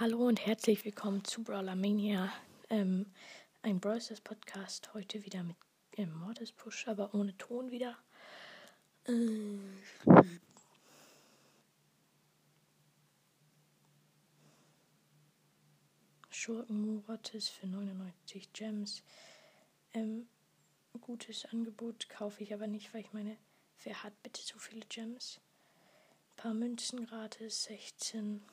Hallo und herzlich willkommen zu Brawler Mania, ähm, ein Brawl Stars Podcast. Heute wieder mit ähm, Mortis Push, aber ohne Ton wieder. Äh, Schurken Mortis für 99 Gems. Ähm, gutes Angebot kaufe ich aber nicht, weil ich meine, wer hat bitte so viele Gems? Ein paar Münzen gratis, 16.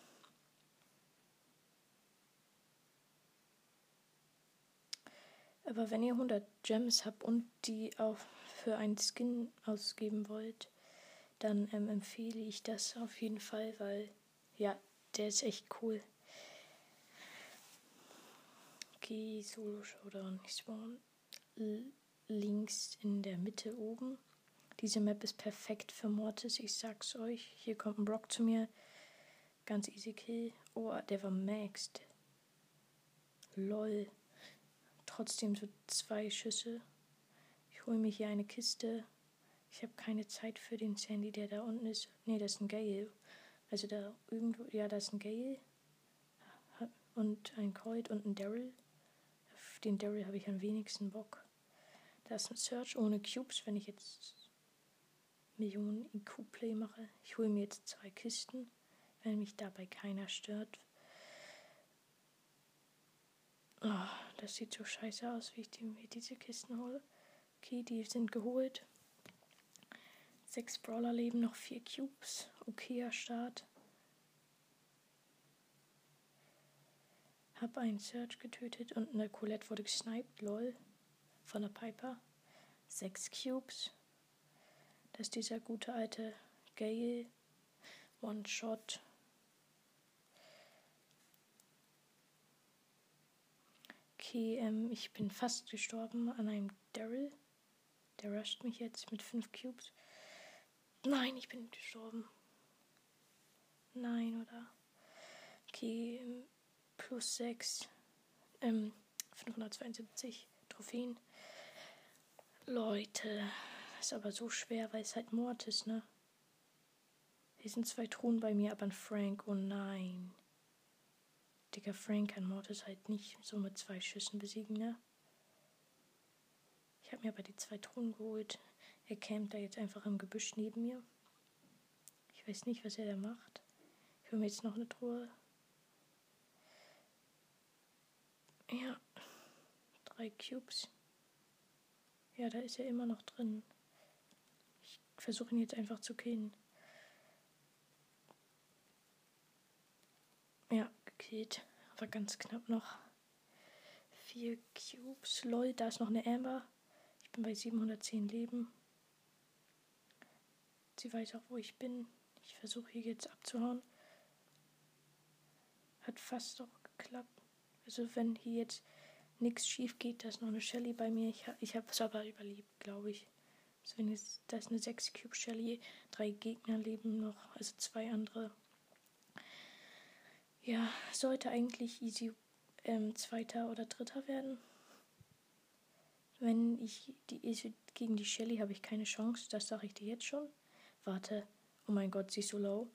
Aber wenn ihr 100 Gems habt und die auch für einen Skin ausgeben wollt, dann ähm, empfehle ich das auf jeden Fall, weil ja, der ist echt cool. Okay, Solo Showdown. Ich spawn links in der Mitte oben. Diese Map ist perfekt für Mortis, ich sag's euch. Hier kommt ein Brock zu mir. Ganz easy Kill. Oh, der war maxed. Lol trotzdem so zwei Schüsse. Ich hole mir hier eine Kiste. Ich habe keine Zeit für den Sandy, der da unten ist. Ne, das ist ein Gale. Also da irgendwo, ja, da ist ein Gale. Und ein Colt und ein Daryl. Auf den Daryl habe ich am wenigsten Bock. Da ist ein Search ohne Cubes, wenn ich jetzt Millionen IQ-Play mache. Ich hole mir jetzt zwei Kisten, wenn mich dabei keiner stört. Oh, das sieht so scheiße aus, wie ich die, mir diese Kisten hole. Okay, die sind geholt. Sechs Brawler leben, noch vier Cubes. Okayer Start. Hab einen Search getötet und eine Colette wurde gesniped, lol. Von der Piper. Sechs Cubes. Das ist dieser gute alte Gale. One Okay, ähm, ich bin fast gestorben an einem Daryl. Der rusht mich jetzt mit 5 Cubes. Nein, ich bin gestorben. Nein, oder? Okay, ähm, plus 6. Ähm, 572 Trophäen. Leute, ist aber so schwer, weil es halt Mord ist, ne? Hier sind zwei Truhen bei mir, aber ein Frank, oh nein. Digga, Frank kann Mortis halt nicht so mit zwei Schüssen besiegen, ne? Ich habe mir aber die zwei Truhen geholt. Er campt da jetzt einfach im Gebüsch neben mir. Ich weiß nicht, was er da macht. Ich hole mir jetzt noch eine Truhe. Ja. Drei Cubes. Ja, da ist er immer noch drin. Ich versuche ihn jetzt einfach zu killen. Ja, gekillt. Aber ganz knapp noch. Vier Cubes. Lol, da ist noch eine Amber. Ich bin bei 710 Leben. Sie weiß auch, wo ich bin. Ich versuche hier jetzt abzuhauen. Hat fast auch geklappt. Also wenn hier jetzt nichts schief geht, da ist noch eine Shelly bei mir. Ich, ich habe es aber überlebt, glaube ich. Also wenn jetzt, da ist eine 6 Cube Shelly. Drei Gegner leben noch, also zwei andere. Ja, sollte eigentlich easy ähm, Zweiter oder Dritter werden. Wenn ich die gegen die Shelly habe ich keine Chance, das sage ich dir jetzt schon. Warte, oh mein Gott, sie ist so low.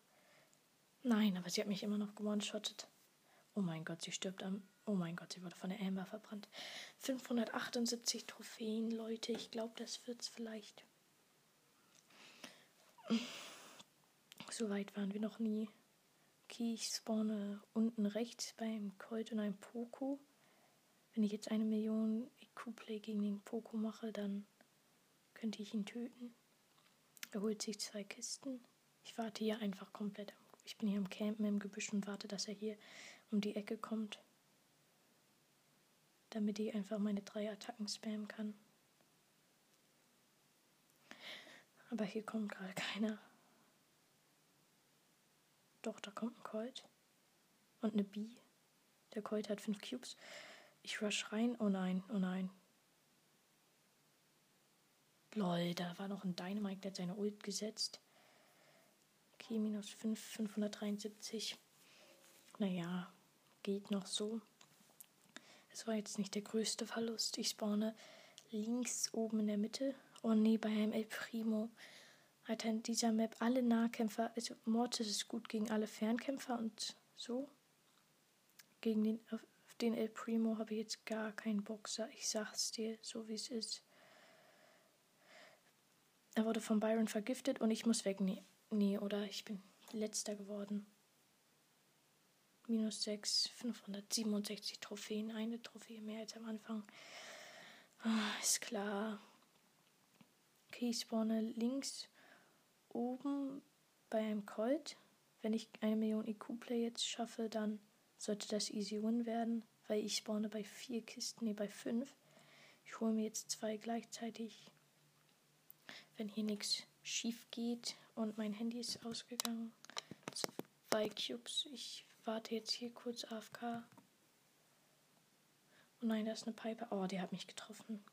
Nein, aber sie hat mich immer noch gewone-shottet. Oh mein Gott, sie stirbt am. Oh mein Gott, sie wurde von der Amber verbrannt. 578 Trophäen, Leute. Ich glaube, das wird's vielleicht. So weit waren wir noch nie. Okay, ich spawne unten rechts beim Colt und einem Poco. Wenn ich jetzt eine Million IQ-Play gegen den Poco mache, dann könnte ich ihn töten. Er holt sich zwei Kisten. Ich warte hier einfach komplett. Ich bin hier im Campen im Gebüsch und warte, dass er hier um die Ecke kommt. Damit ich einfach meine drei Attacken spammen kann. Aber hier kommt gerade keiner. Doch, da kommt ein Colt. Und eine B. Der Colt hat fünf Cubes. Ich rush rein. Oh nein, oh nein. Lol, da war noch ein Dynamite, der hat seine Ult gesetzt. Okay, minus 5, 573. Naja, geht noch so. Es war jetzt nicht der größte Verlust. Ich spawne links oben in der Mitte. Oh nee, bei einem El Primo. Alter, in dieser Map alle Nahkämpfer, also Mortis ist gut gegen alle Fernkämpfer und so. gegen den, auf den El Primo habe ich jetzt gar keinen Boxer. Ich sag's dir, so wie es ist. Er wurde von Byron vergiftet und ich muss weg. Nee, nee oder ich bin letzter geworden. Minus 6, 567 Trophäen. Eine Trophäe mehr als am Anfang. Ah, ist klar. Okay, ich spawne links oben bei einem Colt. Wenn ich eine Million IQ-Play jetzt schaffe, dann sollte das easy win werden, weil ich spawne bei vier Kisten, nee, bei fünf. Ich hole mir jetzt zwei gleichzeitig. Wenn hier nichts schief geht und mein Handy ist ausgegangen. Zwei Cubes. Ich warte jetzt hier kurz AFK. Oh nein, da ist eine Pipe. Oh, die hat mich getroffen.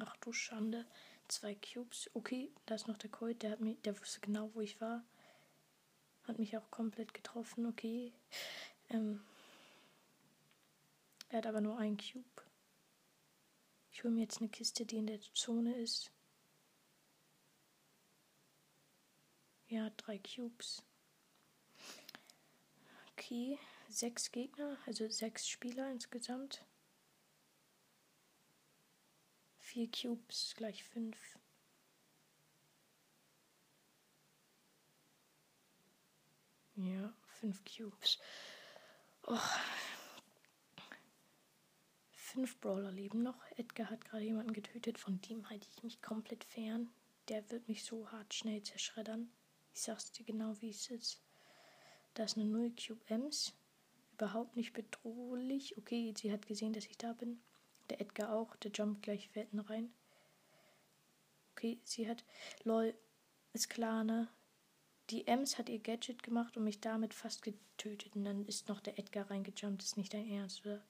Ach du Schande. Zwei Cubes. Okay, da ist noch der Colt. Der, hat mich, der wusste genau, wo ich war. Hat mich auch komplett getroffen. Okay. Ähm, er hat aber nur einen Cube. Ich hole mir jetzt eine Kiste, die in der Zone ist. Ja, drei Cubes. Okay, sechs Gegner, also sechs Spieler insgesamt. Vier Cubes gleich fünf. Ja, fünf Cubes. Oh. Fünf Brawler leben noch. Edgar hat gerade jemanden getötet, von dem halte ich mich komplett fern. Der wird mich so hart schnell zerschreddern. Ich sag's dir genau, wie es ist. Da ist eine 0 Cube Ems. Überhaupt nicht bedrohlich. Okay, sie hat gesehen, dass ich da bin. Der Edgar auch. Der jumpt gleich Wetten rein. Okay, sie hat. Lol, ist klar, ne? Die Ems hat ihr Gadget gemacht und mich damit fast getötet. Und dann ist noch der Edgar reingejumpt. Ist nicht dein Ernst, oder?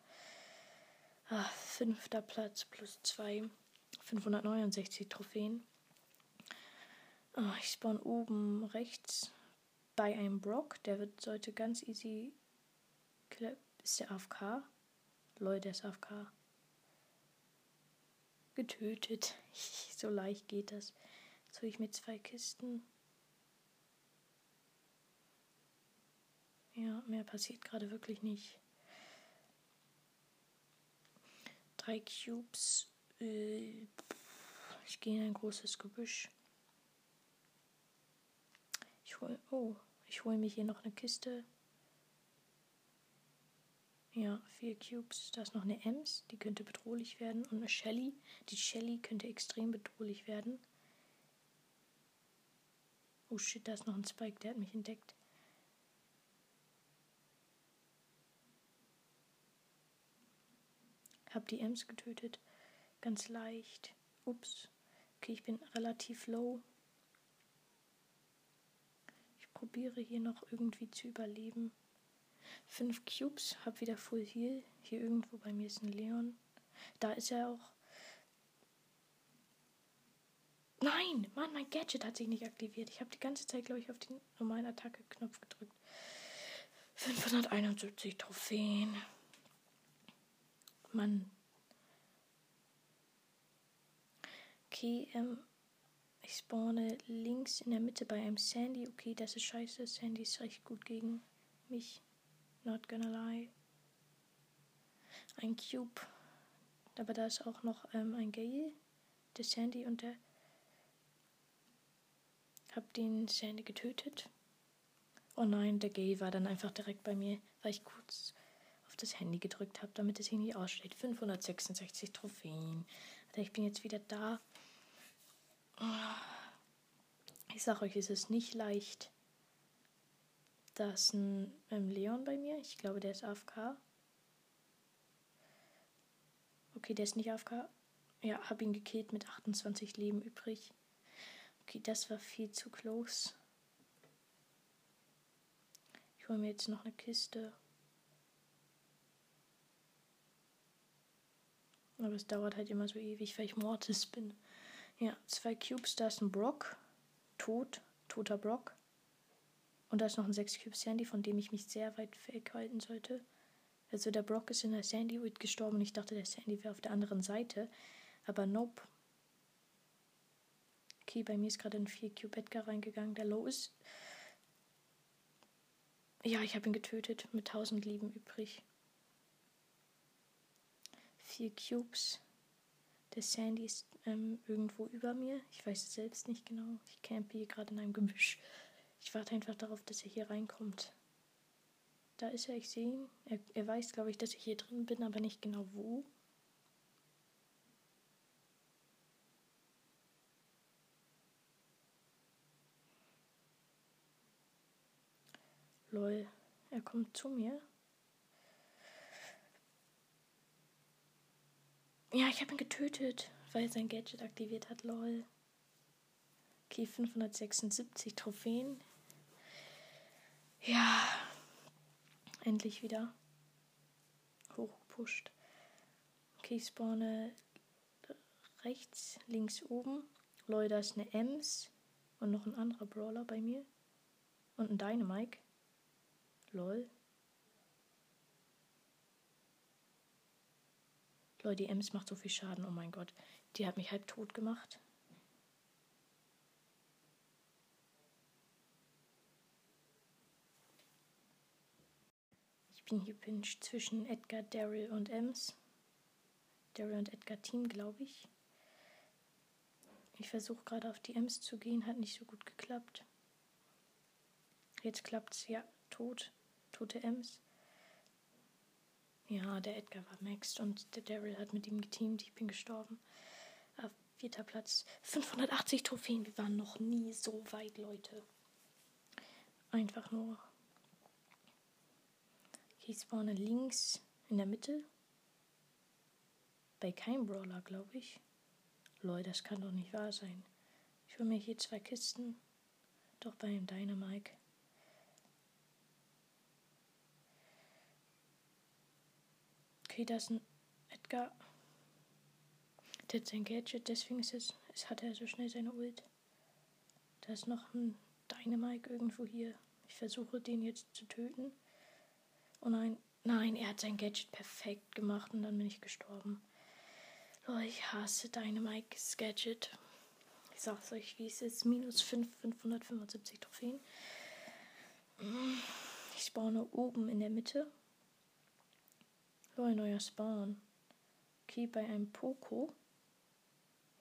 Ah, fünfter Platz plus zwei. 569 Trophäen. Oh, ich spawn oben rechts bei einem Brock. Der wird, sollte ganz easy. Ist der AFK? Leute, der ist AFK. Getötet. so leicht geht das. Jetzt hole ich mir zwei Kisten. Ja, mehr passiert gerade wirklich nicht. Drei Cubes. Äh, ich gehe in ein großes Gebüsch. Ich hole. Oh, ich hole mir hier noch eine Kiste. Ja, vier Cubes. Da ist noch eine Ems, die könnte bedrohlich werden. Und eine Shelly. Die Shelly könnte extrem bedrohlich werden. Oh shit, da ist noch ein Spike, der hat mich entdeckt. Hab die Ems getötet. Ganz leicht. Ups. Okay, ich bin relativ low probiere hier noch irgendwie zu überleben. Fünf Cubes, hab wieder Full Heal. Hier irgendwo bei mir ist ein Leon. Da ist er auch. Nein, Mann, mein Gadget hat sich nicht aktiviert. Ich habe die ganze Zeit, glaube ich, auf den normalen Attacke-Knopf gedrückt. 571 Trophäen. Mann. Okay, ähm, ich spawne links in der Mitte bei einem Sandy. Okay, das ist scheiße. Sandy ist recht gut gegen mich. Not gonna lie. Ein Cube. Aber da ist auch noch ähm, ein Gale. Der Sandy und der. Hab den Sandy getötet. Oh nein, der Gale war dann einfach direkt bei mir, weil ich kurz auf das Handy gedrückt habe, damit es hier nicht aussteht. 566 Trophäen. Also ich bin jetzt wieder da. Ich sag euch, es ist nicht leicht. Da ist ein ähm, Leon bei mir. Ich glaube, der ist AFK. Okay, der ist nicht AFK. Ja, hab ihn gekillt mit 28 Leben übrig. Okay, das war viel zu close. Ich hole mir jetzt noch eine Kiste. Aber es dauert halt immer so ewig, weil ich Mortis bin. Ja, zwei Cubes, da ist ein Brock. Tot, toter Brock. Und da ist noch ein 6 Cube Sandy, von dem ich mich sehr weit weghalten sollte. Also der Brock ist in der Sandy gestorben und ich dachte, der Sandy wäre auf der anderen Seite. Aber nope. Okay, bei mir ist gerade ein 4 Cube Edgar reingegangen. Der Low ist. Ja, ich habe ihn getötet mit 1000 Leben übrig. Vier Cubes. Der Sandy ist ähm, irgendwo über mir. Ich weiß es selbst nicht genau. Ich campe hier gerade in einem Gebüsch. Ich warte einfach darauf, dass er hier reinkommt. Da ist er, ich sehe ihn. Er, er weiß, glaube ich, dass ich hier drin bin, aber nicht genau wo. Lol, er kommt zu mir. Ja, ich habe ihn getötet, weil er sein Gadget aktiviert hat. Lol. Okay, 576 Trophäen. Ja, endlich wieder hochgepusht. Okay, ich spawne rechts, links oben. Lol, da ist eine Ems und noch ein anderer Brawler bei mir. Und ein Dynamike. Lol. Leute, die Ems macht so viel Schaden. Oh mein Gott. Die hat mich halb tot gemacht. Bin hier pinscht zwischen Edgar, Daryl und Ems. Daryl und Edgar Team, glaube ich. Ich versuche gerade auf die Ems zu gehen, hat nicht so gut geklappt. Jetzt klappt's, ja, tot. Tote Ems. Ja, der Edgar war maxed und der Daryl hat mit ihm geteamt. Ich bin gestorben. Auf vierter Platz. 580 Trophäen. Wir waren noch nie so weit, Leute. Einfach nur. Ich spawne links in der Mitte. Bei keinem Brawler, glaube ich. Leute, das kann doch nicht wahr sein. Ich hole mir hier zwei Kisten. Doch bei einem Dynamike. Okay, da ist ein Edgar. Der hat sein Gadget, deswegen ist es, es hat er so schnell seine Ult. Da ist noch ein Dynamike irgendwo hier. Ich versuche den jetzt zu töten. Oh nein, nein, er hat sein Gadget perfekt gemacht und dann bin ich gestorben. Oh, ich hasse Dynamikes Gadget. Ich sag's euch, wie es ist. Minus 5, 575 Trophäen. Ich spawne oben in der Mitte. So, ein neuer Spawn. Okay, bei einem Poco.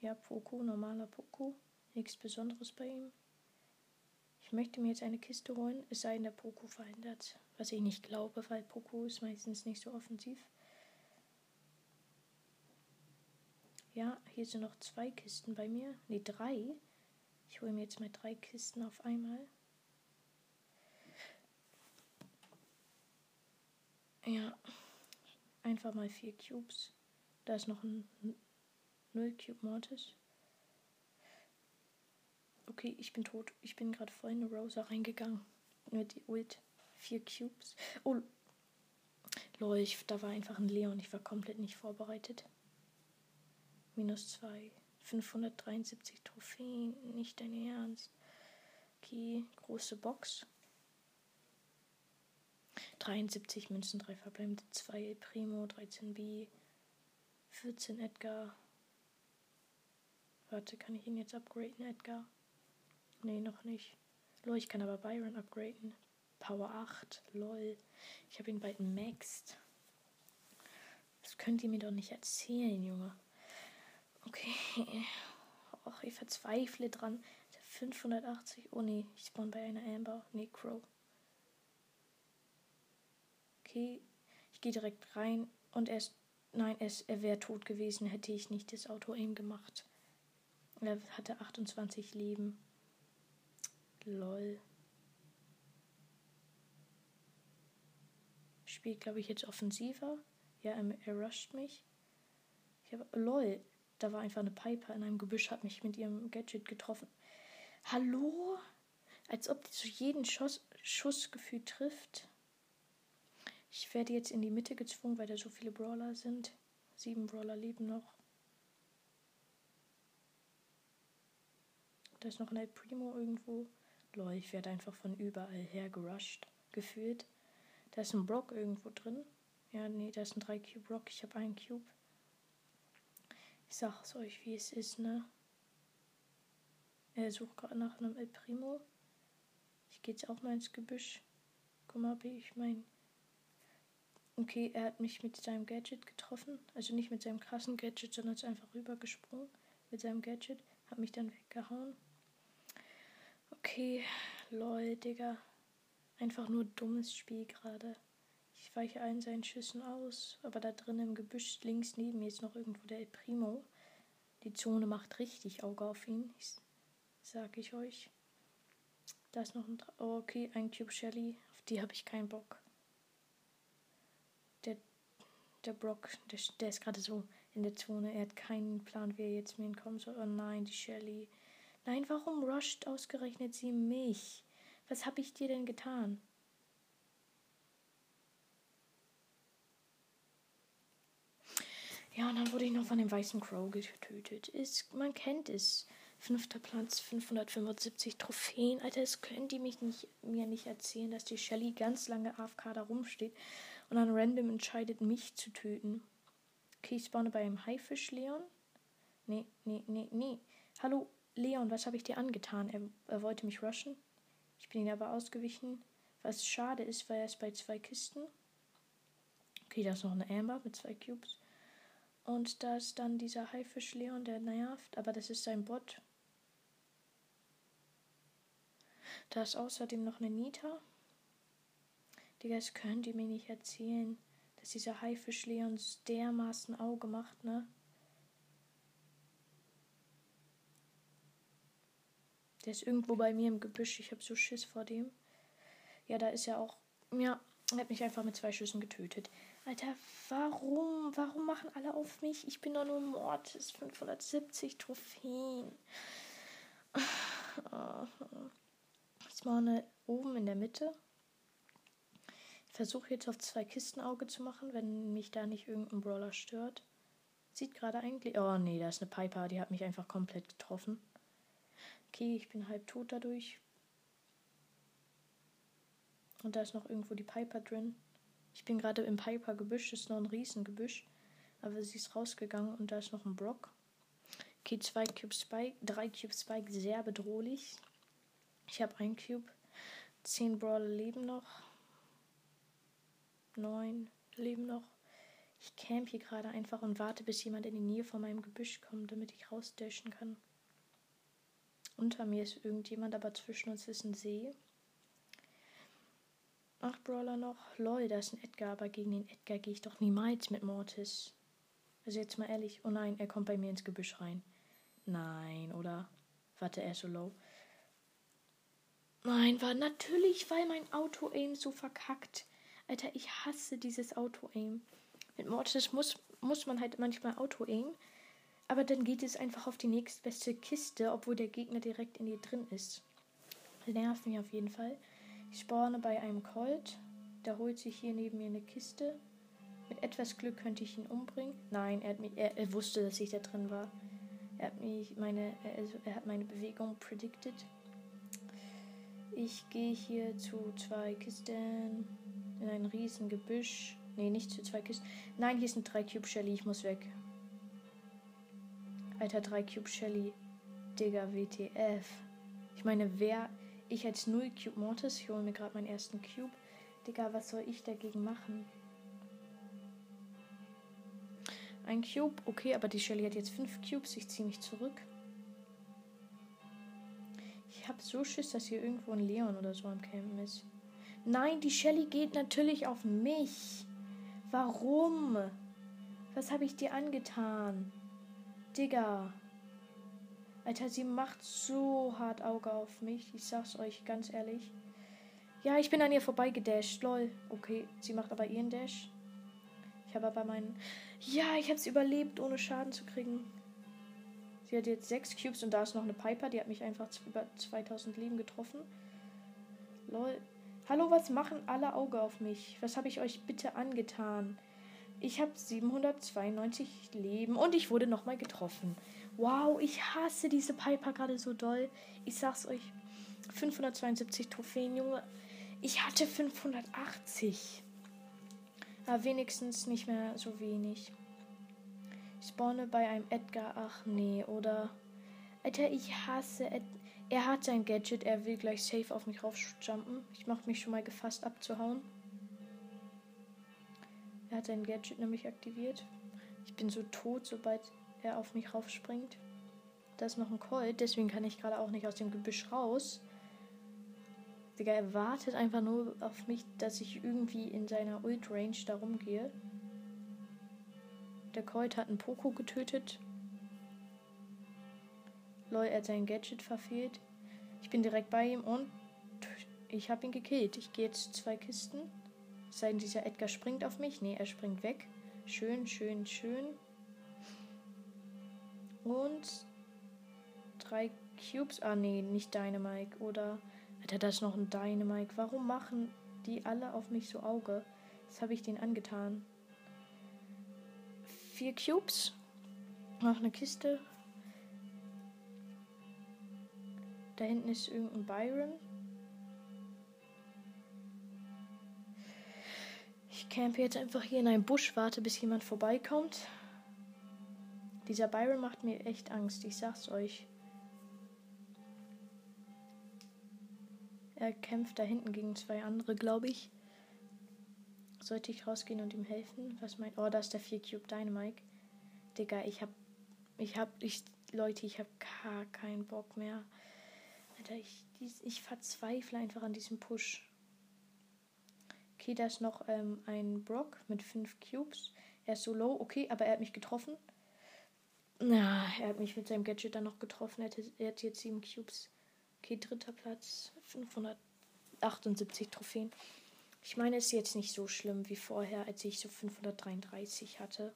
Ja, Poco, normaler Poco. Nichts Besonderes bei ihm. Ich möchte mir jetzt eine Kiste holen, es sei denn, der Poco verändert. Was ich nicht glaube, weil Poco ist meistens nicht so offensiv. Ja, hier sind noch zwei Kisten bei mir. Ne, drei. Ich hole mir jetzt mal drei Kisten auf einmal. Ja einfach mal vier Cubes. Da ist noch ein 0 Cube Mortis. Okay, ich bin tot. Ich bin gerade voll in Rosa reingegangen. Mit die Ult. Vier Cubes. Oh. Lol, ich, da war einfach ein Leon. Ich war komplett nicht vorbereitet. Minus zwei. 573 Trophäen. Nicht dein Ernst. Okay, große Box. 73 Münzen, 3 verbleibende, 2 Primo, 13 B, 14 Edgar. Warte, kann ich ihn jetzt upgraden, Edgar? Nee, noch nicht. Lol, ich kann aber Byron upgraden. Power 8, lol. Ich habe ihn bald maxed. Das könnt ihr mir doch nicht erzählen, Junge. Okay. Och, ich verzweifle dran. 580. Oh nee, ich spawn bei einer Amber. Nee, Crow okay, ich gehe direkt rein und er ist, nein, es, er wäre tot gewesen, hätte ich nicht das Auto aim gemacht. Er hatte 28 Leben. Lol. Spielt, glaube ich, jetzt offensiver. Ja, er, rusht mich. Ich habe, lol, da war einfach eine Piper in einem Gebüsch, hat mich mit ihrem Gadget getroffen. Hallo? Als ob die zu jedem Schuss, Schuss gefühlt trifft. Ich werde jetzt in die Mitte gezwungen, weil da so viele Brawler sind. Sieben Brawler leben noch. Da ist noch ein Primo irgendwo. Lol, ich werde einfach von überall her gerusht, gefühlt. Da ist ein Brock irgendwo drin. Ja, nee, da ist ein 3 Cube Brock. Ich habe einen Cube. Ich sag's euch, wie es ist, ne? Er sucht gerade nach einem El Primo. Ich gehe jetzt auch mal ins Gebüsch. Guck mal, wie ich mein. Okay, er hat mich mit seinem Gadget getroffen. Also nicht mit seinem krassen Gadget, sondern ist einfach rübergesprungen mit seinem Gadget. Hat mich dann weggehauen. Okay, lol, Digga. Einfach nur dummes Spiel gerade. Ich weiche allen seinen Schüssen aus, aber da drin im Gebüsch links neben mir ist noch irgendwo der El Primo. Die Zone macht richtig Auge auf ihn, sag ich euch. Da ist noch ein. Oh, okay, ein Cube Shelly. Auf die habe ich keinen Bock. Der, der Brock, der, der ist gerade so in der Zone. Er hat keinen Plan, wie er jetzt mir entkommen soll. Oh nein, die Shelly. Nein, warum rusht ausgerechnet sie mich? Was habe ich dir denn getan? Ja, und dann wurde ich noch von dem weißen Crow getötet. Ist, man kennt es. Fünfter Platz, 575 Trophäen. Alter, das können die mich nicht, mir nicht erzählen, dass die Shelly ganz lange AFK da rumsteht und dann random entscheidet, mich zu töten. Okay, ich spawne bei einem Haifisch, Leon. Nee, nee, nee, nee. Hallo, Leon, was habe ich dir angetan? Er, er wollte mich rushen. Ich bin ihn aber ausgewichen. Was schade ist, weil er ist bei zwei Kisten. Okay, da ist noch eine Amber mit zwei Cubes. Und da ist dann dieser Haifisch Leon, der nervt, aber das ist sein Bot. Da ist außerdem noch eine Nita. Digga, das könnt ihr mir nicht erzählen, dass dieser Haifisch Leon dermaßen Auge macht, ne? Der ist irgendwo bei mir im Gebüsch. Ich habe so Schiss vor dem. Ja, da ist er auch. Ja, er hat mich einfach mit zwei Schüssen getötet. Alter, warum? Warum machen alle auf mich? Ich bin doch nur Mortis. 570 Trophäen. Spawne oben in der Mitte. Ich versuche jetzt auf zwei Kisten Auge zu machen, wenn mich da nicht irgendein Brawler stört. Sieht gerade eigentlich. Oh nee, da ist eine Piper, die hat mich einfach komplett getroffen. Okay, ich bin halb tot dadurch. Und da ist noch irgendwo die Piper drin. Ich bin gerade im Piper-Gebüsch, ist noch ein Riesengebüsch. Aber sie ist rausgegangen und da ist noch ein Brock. Okay, zwei Cube Spike, drei Cube Spike, sehr bedrohlich. Ich habe ein Cube. Zehn Brawler leben noch. Neun leben noch. Ich camp hier gerade einfach und warte, bis jemand in die Nähe von meinem Gebüsch kommt, damit ich rausdashen kann. Unter mir ist irgendjemand, aber zwischen uns ist ein See. Acht Brawler noch. Lol, da ist ein Edgar, aber gegen den Edgar gehe ich doch niemals mit Mortis. Also jetzt mal ehrlich. Oh nein, er kommt bei mir ins Gebüsch rein. Nein, oder? Warte, er ist so low. Nein, war natürlich, weil mein Auto-Aim so verkackt. Alter, ich hasse dieses Auto-Aim. Mit Mortis muss, muss man halt manchmal Auto-Aim. Aber dann geht es einfach auf die nächstbeste Kiste, obwohl der Gegner direkt in ihr drin ist. Nervt mich auf jeden Fall. Ich spawne bei einem Colt. Der holt sich hier neben mir eine Kiste. Mit etwas Glück könnte ich ihn umbringen. Nein, er, hat mich, er, er wusste, dass ich da drin war. Er hat, mich meine, also er hat meine Bewegung predicted. Ich gehe hier zu zwei Kisten in ein riesen Gebüsch. Nee, nicht zu zwei Kisten. Nein, hier sind drei Cube Shelly. Ich muss weg. Alter, 3 Cube Shelly. Digga, WTF. Ich meine, wer. Ich als 0 Cube Mortis, ich hole mir gerade meinen ersten Cube. Digga, was soll ich dagegen machen? Ein Cube, okay, aber die Shelly hat jetzt 5 Cubes. Ich ziehe mich zurück. Ich habe so Schiss, dass hier irgendwo ein Leon oder so am Campen ist. Nein, die Shelly geht natürlich auf mich. Warum? Was habe ich dir angetan? Digga. Alter, sie macht so hart Auge auf mich. Ich sag's euch ganz ehrlich. Ja, ich bin an ihr vorbeigedasht. Lol. Okay, sie macht aber ihren Dash. Ich habe aber meinen. Ja, ich hab's überlebt, ohne Schaden zu kriegen. Sie hat jetzt sechs Cubes und da ist noch eine Piper. Die hat mich einfach über 2000 Leben getroffen. Lol. Hallo, was machen alle Auge auf mich? Was habe ich euch bitte angetan? Ich habe 792 Leben und ich wurde nochmal getroffen. Wow, ich hasse diese Piper gerade so doll. Ich sag's euch. 572 Trophäen, Junge. Ich hatte 580. Aber wenigstens nicht mehr so wenig. Ich spawne bei einem Edgar. Ach nee, oder? Alter, ich hasse Ed Er hat sein Gadget, er will gleich safe auf mich raufjumpen. Ich mache mich schon mal gefasst abzuhauen. Er hat sein Gadget nämlich aktiviert. Ich bin so tot, sobald er auf mich raufspringt. Da ist noch ein Colt, deswegen kann ich gerade auch nicht aus dem Gebüsch raus. Digga, er wartet einfach nur auf mich, dass ich irgendwie in seiner Ult-Range da rumgehe. Der Colt hat einen Poco getötet. Lol, er hat sein Gadget verfehlt. Ich bin direkt bei ihm und ich habe ihn gekillt. Ich gehe jetzt zwei Kisten. Sei denn, dieser Edgar springt auf mich. Nee, er springt weg. Schön, schön, schön. Und drei Cubes. Ah, nee, nicht Dynamike. Oder hat er das noch ein Dynamike? Warum machen die alle auf mich so Auge? Das habe ich denen angetan. Vier Cubes. Noch eine Kiste. Da hinten ist irgendein Byron. Ich campe jetzt einfach hier in einem Busch, warte, bis jemand vorbeikommt. Dieser Byron macht mir echt Angst, ich sag's euch. Er kämpft da hinten gegen zwei andere, glaube ich. Sollte ich rausgehen und ihm helfen? Was meint. Oh, da ist der 4 Cube Dynamike. Digga, ich hab. Ich hab. Ich, Leute, ich hab gar keinen Bock mehr. Alter, ich, ich verzweifle einfach an diesem Push. Okay, da ist noch ähm, ein Brock mit 5 Cubes. Er ist so low, okay, aber er hat mich getroffen. Na, er hat mich mit seinem Gadget dann noch getroffen. Er hat, jetzt 7 Cubes. Okay, dritter Platz. 578 Trophäen. Ich meine, es ist jetzt nicht so schlimm wie vorher, als ich so 533 hatte.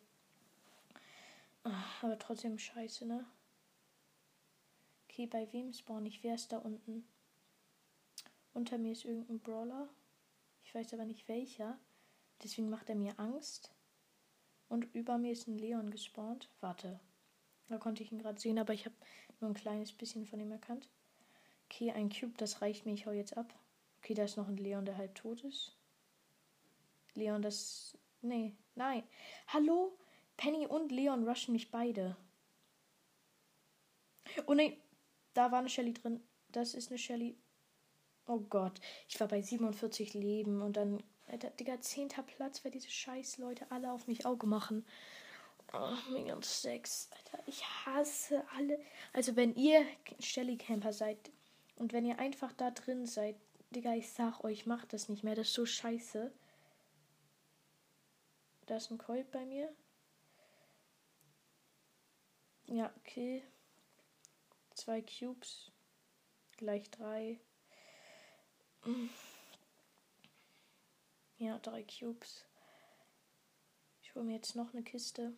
Aber trotzdem scheiße, ne? Okay, bei wem spawn ich? Wer ist da unten? Unter mir ist irgendein Brawler. Ich weiß aber nicht welcher. Deswegen macht er mir Angst. Und über mir ist ein Leon gespawnt. Warte. Da konnte ich ihn gerade sehen, aber ich habe nur ein kleines bisschen von ihm erkannt. Okay, ein Cube, das reicht mir. Ich hau jetzt ab. Okay, da ist noch ein Leon, der halb tot ist. Leon, das. Nee, nein. Hallo? Penny und Leon rushen mich beide. Oh nee, da war eine Shelly drin. Das ist eine Shelly. Oh Gott. Ich war bei 47 Leben und dann. Alter, Digga, zehnter Platz, weil diese scheiß Leute alle auf mich Auge machen. Oh, Minion 6. Alter, ich hasse alle. Also, wenn ihr Shelly Camper seid und wenn ihr einfach da drin seid, Digga, ich sag euch, macht das nicht mehr. Das ist so scheiße. Da ist ein Colt bei mir. Ja, okay. Zwei Cubes. Gleich drei. Ja, drei Cubes. Ich hole mir jetzt noch eine Kiste.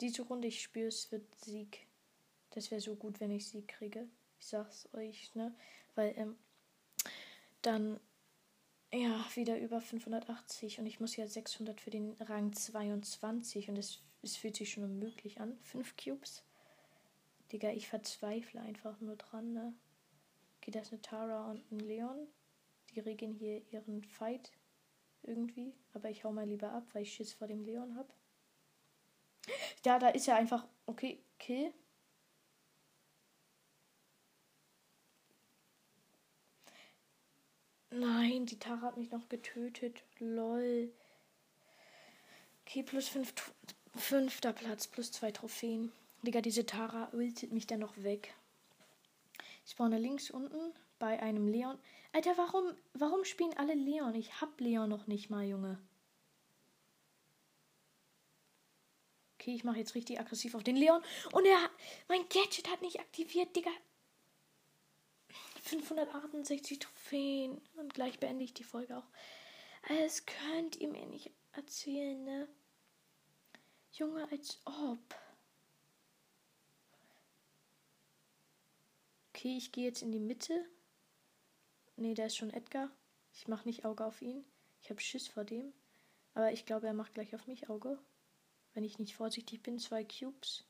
Diese Runde, ich spüre, es wird Sieg. Das wäre so gut, wenn ich Sieg kriege. Ich sag's euch, ne? Weil, ähm, dann, ja, wieder über 580 und ich muss ja 600 für den Rang 22 und es, es fühlt sich schon unmöglich an. Fünf Cubes. Digga, ich verzweifle einfach nur dran, ne? Okay, da ist eine Tara und ein Leon. Die regeln hier ihren Fight irgendwie. Aber ich hau mal lieber ab, weil ich Schiss vor dem Leon hab. Ja, da ist er einfach. Okay, Kill. Nein, die Tara hat mich noch getötet. Lol. Okay, plus fünf, fünfter Platz, plus zwei Trophäen. Digga, diese Tara ultet mich dann noch weg. Ich spawne links unten bei einem Leon. Alter, warum, warum spielen alle Leon? Ich hab Leon noch nicht mal, Junge. Okay, ich mache jetzt richtig aggressiv auf den Leon. Und er, mein Gadget hat nicht aktiviert, Digga. 568 Trophäen. Und gleich beende ich die Folge auch. Es könnt ihr mir nicht erzählen, ne? Junge, als ob. Okay, ich gehe jetzt in die Mitte. Ne, da ist schon Edgar. Ich mache nicht Auge auf ihn. Ich habe Schiss vor dem. Aber ich glaube, er macht gleich auf mich Auge. Wenn ich nicht vorsichtig bin. Zwei Cubes.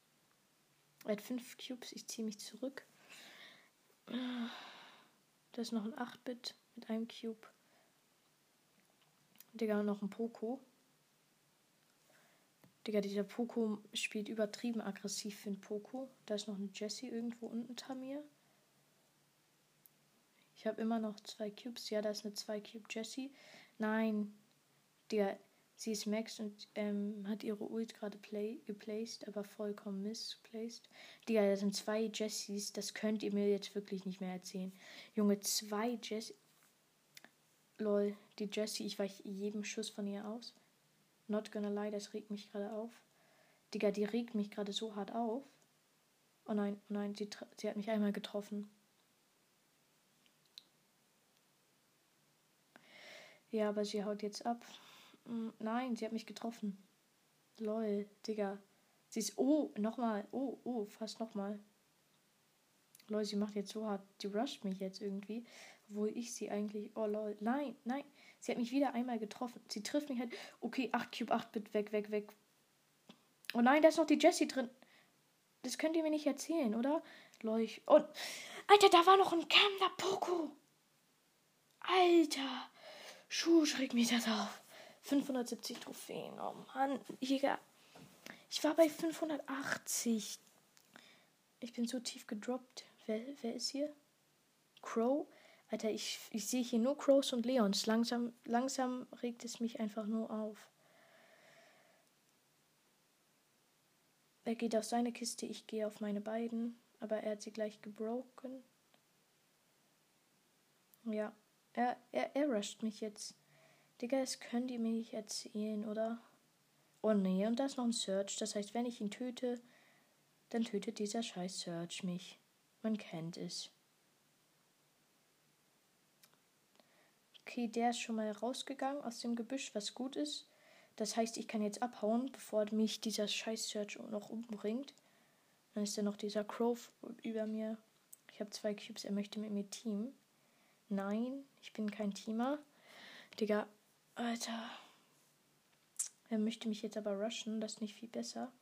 Er hat fünf Cubes. Ich ziehe mich zurück. Da ist noch ein 8-Bit mit einem Cube. Digga, noch ein Poco. Digga, dieser Poco spielt übertrieben aggressiv für einen Poco. Da ist noch eine Jessie irgendwo unten unter mir. Ich habe immer noch zwei Cubes. Ja, da ist eine 2 Cube Jessie. Nein. Digga, sie ist Max und ähm, hat ihre Ult gerade geplaced, aber vollkommen misplaced. Digga, da sind zwei Jessies. Das könnt ihr mir jetzt wirklich nicht mehr erzählen. Junge, zwei Jessie. Lol, die Jessie, ich weiche jedem Schuss von ihr aus. Not gonna lie, das regt mich gerade auf. Digga, die regt mich gerade so hart auf. Oh nein, oh nein, sie, sie hat mich einmal getroffen. Ja, aber sie haut jetzt ab. Hm, nein, sie hat mich getroffen. Lol, Digga. Sie ist. Oh, nochmal. Oh, oh, fast nochmal. Lol, sie macht jetzt so hart. Die rusht mich jetzt irgendwie. Wo ich sie eigentlich. Oh, lol. Nein, nein. Sie hat mich wieder einmal getroffen. Sie trifft mich halt. Okay, 8 Cube, 8 Bit, weg, weg, weg. Oh nein, da ist noch die Jessie drin. Das könnt ihr mir nicht erzählen, oder? Leuch. Und. Alter, da war noch ein Kammer Poco. Alter. Schuh, schreck mich das auf. 570 Trophäen. Oh Mann. Jäger. Ich war bei 580. Ich bin so tief gedroppt. Wer, wer ist hier? Crow? Alter, ich, ich sehe hier nur Crows und Leons. Langsam, langsam regt es mich einfach nur auf. Er geht auf seine Kiste, ich gehe auf meine beiden. Aber er hat sie gleich gebroken. Ja, er, er, er rusht mich jetzt. Digga, das könnt ihr mir nicht erzählen, oder? Oh nee, und da ist noch ein Search. Das heißt, wenn ich ihn töte, dann tötet dieser scheiß Search mich. Man kennt es. Okay, der ist schon mal rausgegangen aus dem Gebüsch, was gut ist. Das heißt, ich kann jetzt abhauen, bevor mich dieser scheiß Search noch umbringt. Dann ist da noch dieser Crow über mir. Ich habe zwei Cubes, er möchte mit mir teamen. Nein, ich bin kein Teamer. Digga, Alter. Er möchte mich jetzt aber rushen, das ist nicht viel besser.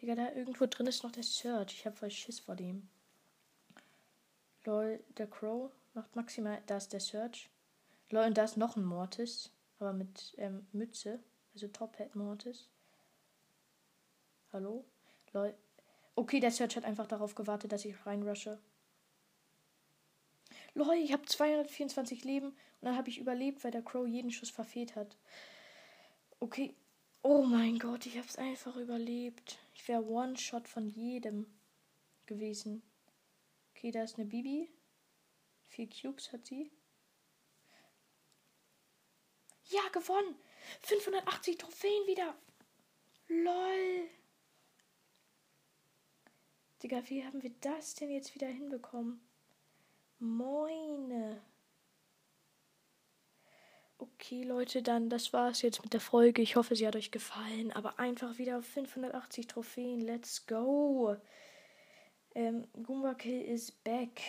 Digga, da irgendwo drin ist noch der Search. Ich habe voll Schiss vor dem. Lol, der Crow macht maximal. Da ist der Search. Lol, und da ist noch ein Mortis. Aber mit ähm, Mütze. Also Top Hat Mortis. Hallo? Lol. Okay, der Search hat einfach darauf gewartet, dass ich reinrushe. Lol, ich habe 224 Leben und dann habe ich überlebt, weil der Crow jeden Schuss verfehlt hat. Okay. Oh mein Gott, ich habe es einfach überlebt. Ich wäre One-Shot von jedem gewesen. Okay, da ist eine Bibi. Vier Cubes hat sie. Ja, gewonnen. 580 Trophäen wieder. Lol. Digga, wie haben wir das denn jetzt wieder hinbekommen? Moine. Okay, Leute, dann das war's jetzt mit der Folge. Ich hoffe, sie hat euch gefallen. Aber einfach wieder auf 580 Trophäen. Let's go. Ähm, Goomba Kill is back.